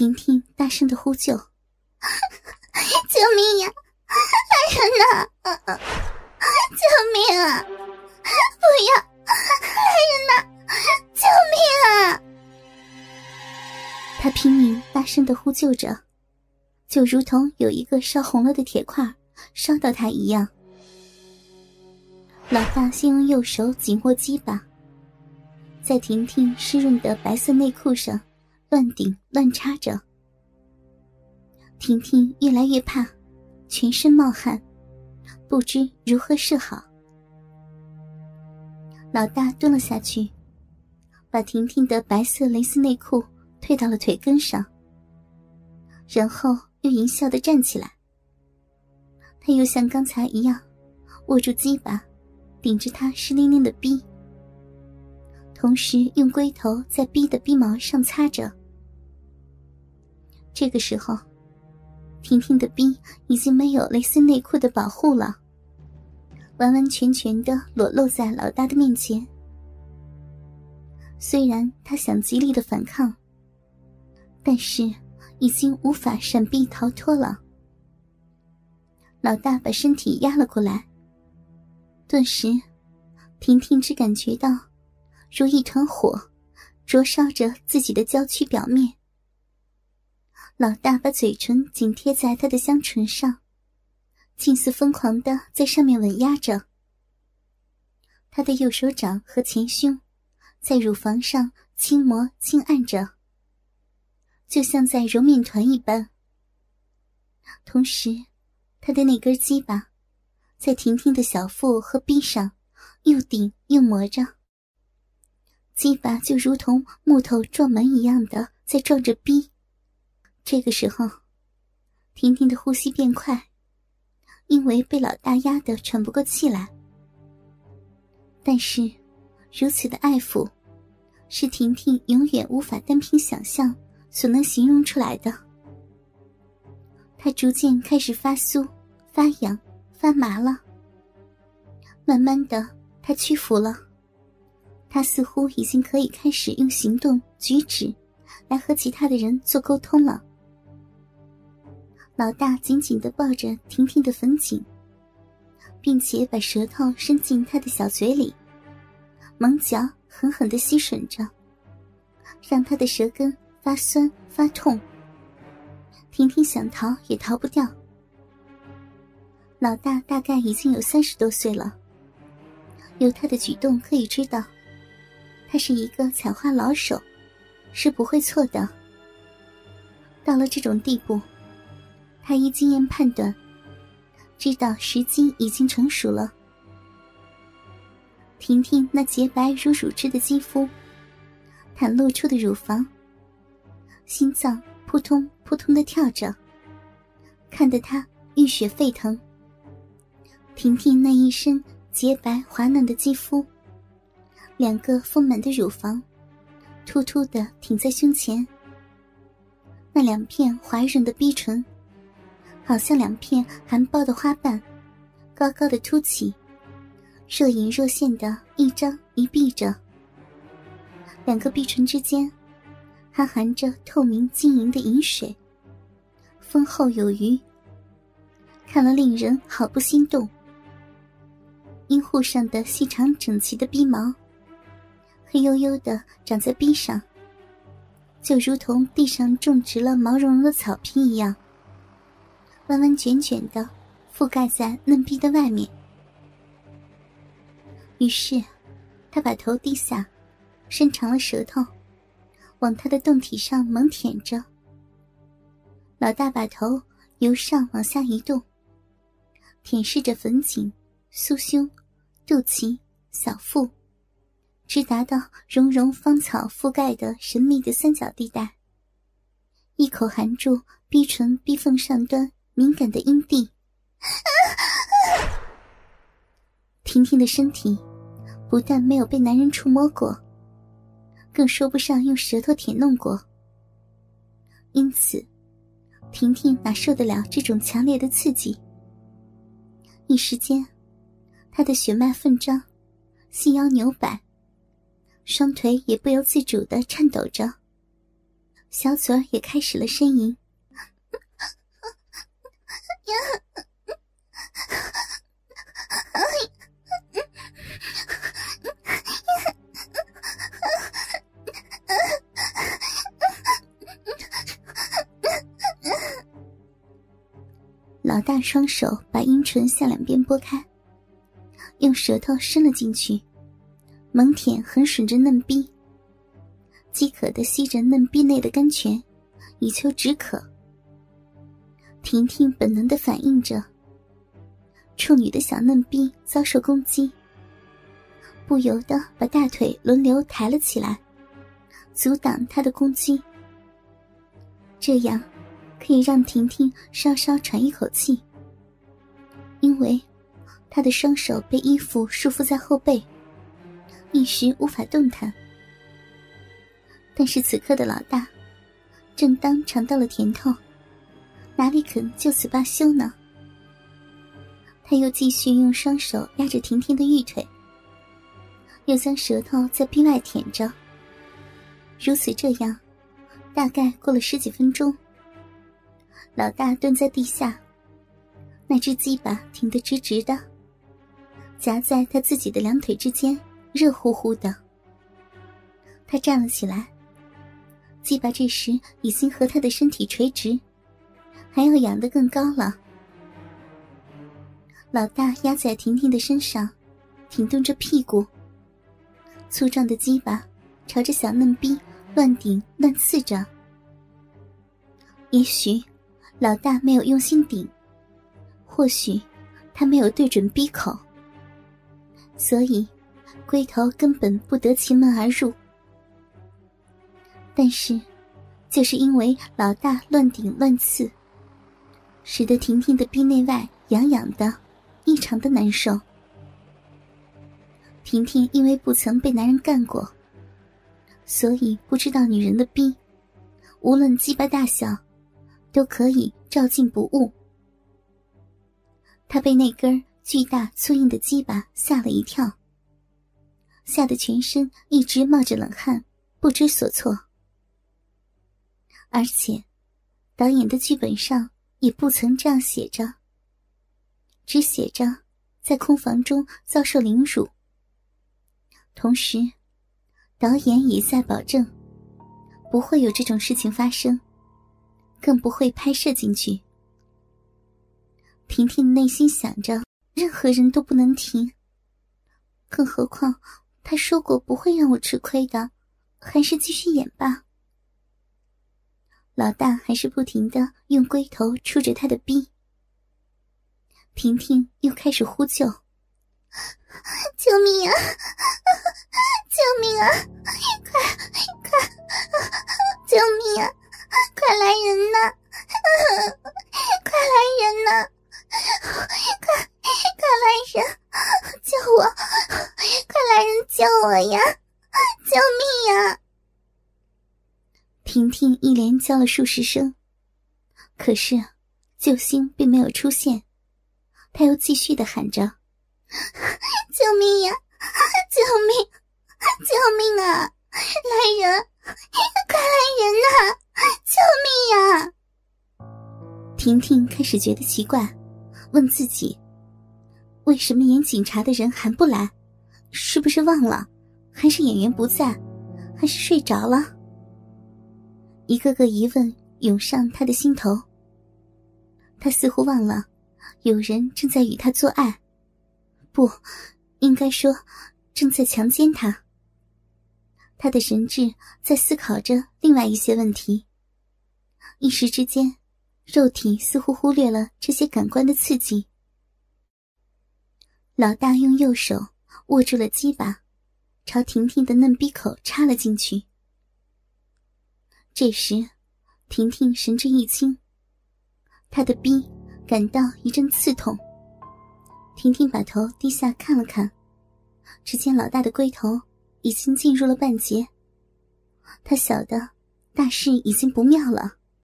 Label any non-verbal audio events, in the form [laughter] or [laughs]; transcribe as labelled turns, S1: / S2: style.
S1: 婷婷大声的呼救：“ [laughs]
S2: 救命呀！来人呐！救命啊！不要！来人呐！救命啊！”
S1: 他拼命大声的呼救着，就如同有一个烧红了的铁块烧到他一样。老大先用右手紧握鸡巴，在婷婷湿润的白色内裤上乱顶乱插着。婷婷越来越怕，全身冒汗，不知如何是好。老大蹲了下去，把婷婷的白色蕾丝内裤退到了腿根上，然后又淫笑的站起来。他又像刚才一样，握住鸡巴，顶着他湿淋淋的逼，同时用龟头在逼的逼毛上擦着。这个时候。婷婷的逼已经没有蕾丝内裤的保护了，完完全全的裸露在老大的面前。虽然他想极力的反抗，但是已经无法闪避逃脱了。老大把身体压了过来，顿时，婷婷只感觉到如一团火，灼烧着自己的娇躯表面。老大把嘴唇紧贴在他的香唇上，近似疯狂的在上面吻压着。他的右手掌和前胸在乳房上轻磨轻按着，就像在揉面团一般。同时，他的那根鸡巴在婷婷的小腹和臂上又顶又磨着，鸡巴就如同木头撞门一样的在撞着逼。这个时候，婷婷的呼吸变快，因为被老大压得喘不过气来。但是，如此的爱抚，是婷婷永远无法单凭想象所能形容出来的。她逐渐开始发酥、发痒、发麻了。慢慢的，她屈服了，她似乎已经可以开始用行动举止，来和其他的人做沟通了。老大紧紧的抱着婷婷的粉颈，并且把舌头伸进她的小嘴里，猛嚼，狠狠的吸吮着，让她的舌根发酸发痛。婷婷想逃也逃不掉。老大大概已经有三十多岁了，由他的举动可以知道，他是一个采花老手，是不会错的。到了这种地步。他依经验判断，知道时机已经成熟了。婷婷那洁白如乳汁的肌肤，袒露出的乳房，心脏扑通扑通的跳着，看得他浴血沸腾。婷婷那一身洁白滑嫩的肌肤，两个丰满的乳房，突突的挺在胸前，那两片滑润的逼唇。好像两片含苞的花瓣，高高的凸起，若隐若现的一张一闭着。两个碧唇之间，还含着透明晶莹的银水，丰厚有余，看了令人好不心动。阴户上的细长整齐的鼻毛，黑黝黝的长在逼上，就如同地上种植了毛茸茸的草坪一样。弯弯卷卷的，覆盖在嫩逼的外面。于是，他把头低下，伸长了舌头，往他的胴体上猛舔着。老大把头由上往下移动，舔舐着粉颈、酥胸、肚脐、小腹，直达到绒绒芳草覆盖的神秘的三角地带，一口含住逼唇逼缝上端。敏感的阴蒂，婷婷的身体不但没有被男人触摸过，更说不上用舌头舔弄过。因此，婷婷哪受得了这种强烈的刺激？一时间，她的血脉奋张，细腰扭摆，双腿也不由自主的颤抖着，小嘴也开始了呻吟。老大双手把阴唇向两边拨开，用舌头伸了进去，猛舔横吮着嫩逼，饥渴的吸着嫩逼内的甘泉，以求止渴。婷婷本能的反应着，处女的小嫩逼遭受攻击，不由得把大腿轮流抬了起来，阻挡他的攻击。这样，可以让婷婷稍稍喘一口气，因为她的双手被衣服束缚在后背，一时无法动弹。但是此刻的老大，正当尝到了甜头。哪里肯就此罢休呢？他又继续用双手压着婷婷的玉腿，又将舌头在壁外舔着。如此这样，大概过了十几分钟。老大蹲在地下，那只鸡巴挺得直直的，夹在他自己的两腿之间，热乎乎的。他站了起来，鸡巴这时已经和他的身体垂直。还要仰得更高了。老大压在婷婷的身上，挺动着屁股，粗壮的鸡巴朝着小嫩逼乱顶乱刺着。也许老大没有用心顶，或许他没有对准逼口，所以龟头根本不得其门而入。但是，就是因为老大乱顶乱刺。使得婷婷的逼内外痒痒的，异常的难受。婷婷因为不曾被男人干过，所以不知道女人的逼，无论鸡巴大小，都可以照进不误。她被那根巨大粗硬的鸡巴吓了一跳，吓得全身一直冒着冷汗，不知所措。而且，导演的剧本上。也不曾这样写着，只写着在空房中遭受凌辱。同时，导演也在保证不会有这种事情发生，更不会拍摄进去。婷婷内心想着，任何人都不能停，更何况他说过不会让我吃亏的，还是继续演吧。老大还是不停的用龟头触着他的逼，婷婷又开始呼救：“
S2: 救命啊！救命啊！快快，救命啊！快来人呐！快来人呐！快快来人，救我！快来人救我呀！救命呀！”
S1: 婷婷一连叫了数十声，可是救星并没有出现。她又继续的喊着：“ [laughs]
S2: 救命呀！救命！救命啊！来人！快来人呐！救命呀！”
S1: 婷婷开始觉得奇怪，问自己：为什么演警察的人还不来？是不是忘了？还是演员不在？还是睡着了？一个个疑问涌上他的心头。他似乎忘了，有人正在与他做爱，不，应该说正在强奸他。他的神智在思考着另外一些问题。一时之间，肉体似乎忽略了这些感官的刺激。老大用右手握住了鸡巴，朝婷婷的嫩逼口插了进去。这时，婷婷神志一清，她的逼感到一阵刺痛。婷婷把头低下看了看，只见老大的龟头已经进入了半截。她晓得大事已经不妙了。